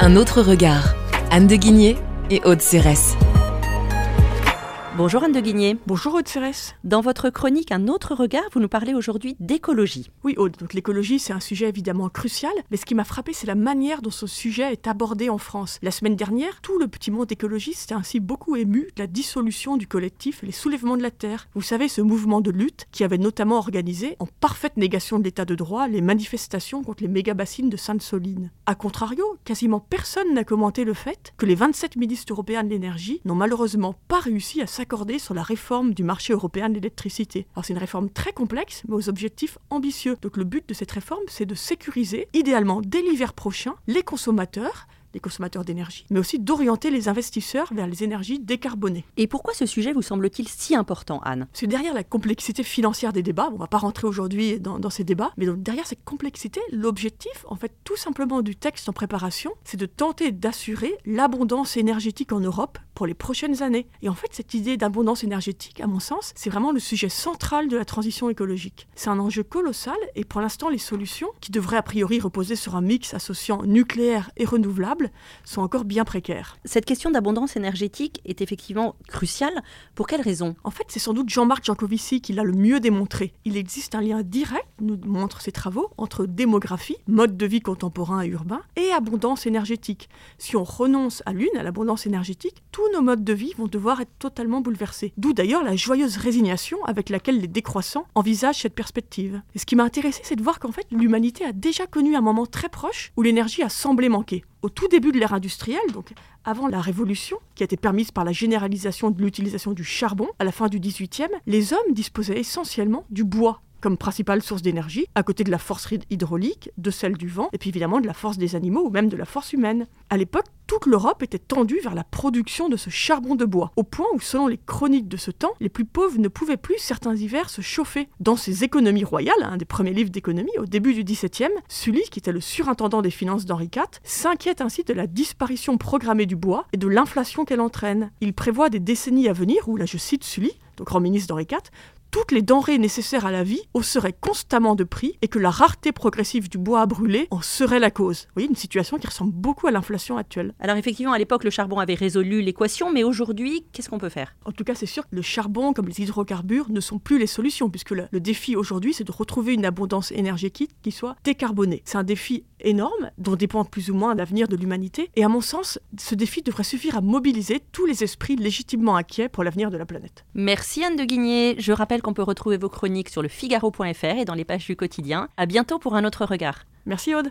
Un autre regard. Anne de Guigné et Aude Cérès. Bonjour Anne de Guigné. Bonjour Aude. Dans votre chronique Un autre regard, vous nous parlez aujourd'hui d'écologie. Oui Aude, donc l'écologie c'est un sujet évidemment crucial, mais ce qui m'a frappé c'est la manière dont ce sujet est abordé en France. La semaine dernière, tout le petit monde écologiste s'est ainsi beaucoup ému de la dissolution du collectif Les Soulèvements de la Terre. Vous savez, ce mouvement de lutte qui avait notamment organisé, en parfaite négation de l'état de droit, les manifestations contre les méga-bassines de Sainte-Soline. A contrario, quasiment personne n'a commenté le fait que les 27 ministres européens de l'énergie n'ont malheureusement pas réussi à s'accorder sur la réforme du marché européen de l'électricité. Alors c'est une réforme très complexe, mais aux objectifs ambitieux. Donc le but de cette réforme, c'est de sécuriser, idéalement dès l'hiver prochain, les consommateurs les consommateurs d'énergie, mais aussi d'orienter les investisseurs vers les énergies décarbonées. Et pourquoi ce sujet vous semble-t-il si important, Anne? C'est derrière la complexité financière des débats, on ne va pas rentrer aujourd'hui dans, dans, ces débats, mais donc derrière cette complexité, l'objectif, en fait, tout simplement du texte en préparation, c'est de tenter d'assurer l'abondance énergétique en Europe pour les prochaines années. Et en fait, cette idée d'abondance énergétique, à mon sens, c'est vraiment le sujet central de la transition écologique. C'est un enjeu colossal et pour l'instant, les solutions, qui devraient a priori reposer sur un mix associant nucléaire et renouvelable, sont encore bien précaires. Cette question d'abondance énergétique est effectivement cruciale. Pour quelle raison? En fait, c'est sans doute Jean-Marc Jancovici qui l'a le mieux démontré. Il existe un lien direct, nous montrent ses travaux, entre démographie, mode de vie contemporain et urbain, et abondance énergétique. Si on renonce à l'une, à l'abondance énergétique, tous nos modes de vie vont devoir être totalement bouleversés. D'où d'ailleurs la joyeuse résignation avec laquelle les décroissants envisagent cette perspective. Et ce qui m'a intéressé, c'est de voir qu'en fait, l'humanité a déjà connu un moment très proche où l'énergie a semblé manquer au tout début de l'ère industrielle, donc avant la Révolution, qui a été permise par la généralisation de l'utilisation du charbon à la fin du XVIIIe, les hommes disposaient essentiellement du bois comme principale source d'énergie, à côté de la force hydraulique, de celle du vent, et puis évidemment de la force des animaux ou même de la force humaine. À l'époque, toute l'Europe était tendue vers la production de ce charbon de bois, au point où, selon les chroniques de ce temps, les plus pauvres ne pouvaient plus certains hivers se chauffer. Dans ses économies royales, un des premiers livres d'économie, au début du XVIIe, Sully, qui était le surintendant des finances d'Henri IV, s'inquiète ainsi de la disparition programmée du bois et de l'inflation qu'elle entraîne. Il prévoit des décennies à venir où, là je cite Sully, donc grand ministre d'Henri IV, toutes les denrées nécessaires à la vie hausseraient constamment de prix et que la rareté progressive du bois à brûler en serait la cause. Vous voyez, une situation qui ressemble beaucoup à l'inflation actuelle. Alors effectivement, à l'époque, le charbon avait résolu l'équation, mais aujourd'hui, qu'est-ce qu'on peut faire? En tout cas, c'est sûr que le charbon, comme les hydrocarbures, ne sont plus les solutions, puisque le, le défi aujourd'hui, c'est de retrouver une abondance énergétique qui soit décarbonée. C'est un défi énorme, dont dépend plus ou moins l'avenir de l'humanité, et à mon sens, ce défi devrait suffire à mobiliser tous les esprits légitimement inquiets pour l'avenir de la planète. Merci Anne de Guigné. Je rappelle qu'on peut retrouver vos chroniques sur le Figaro.fr et dans les pages du quotidien. À bientôt pour un autre regard. Merci Aude.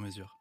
sur mesure.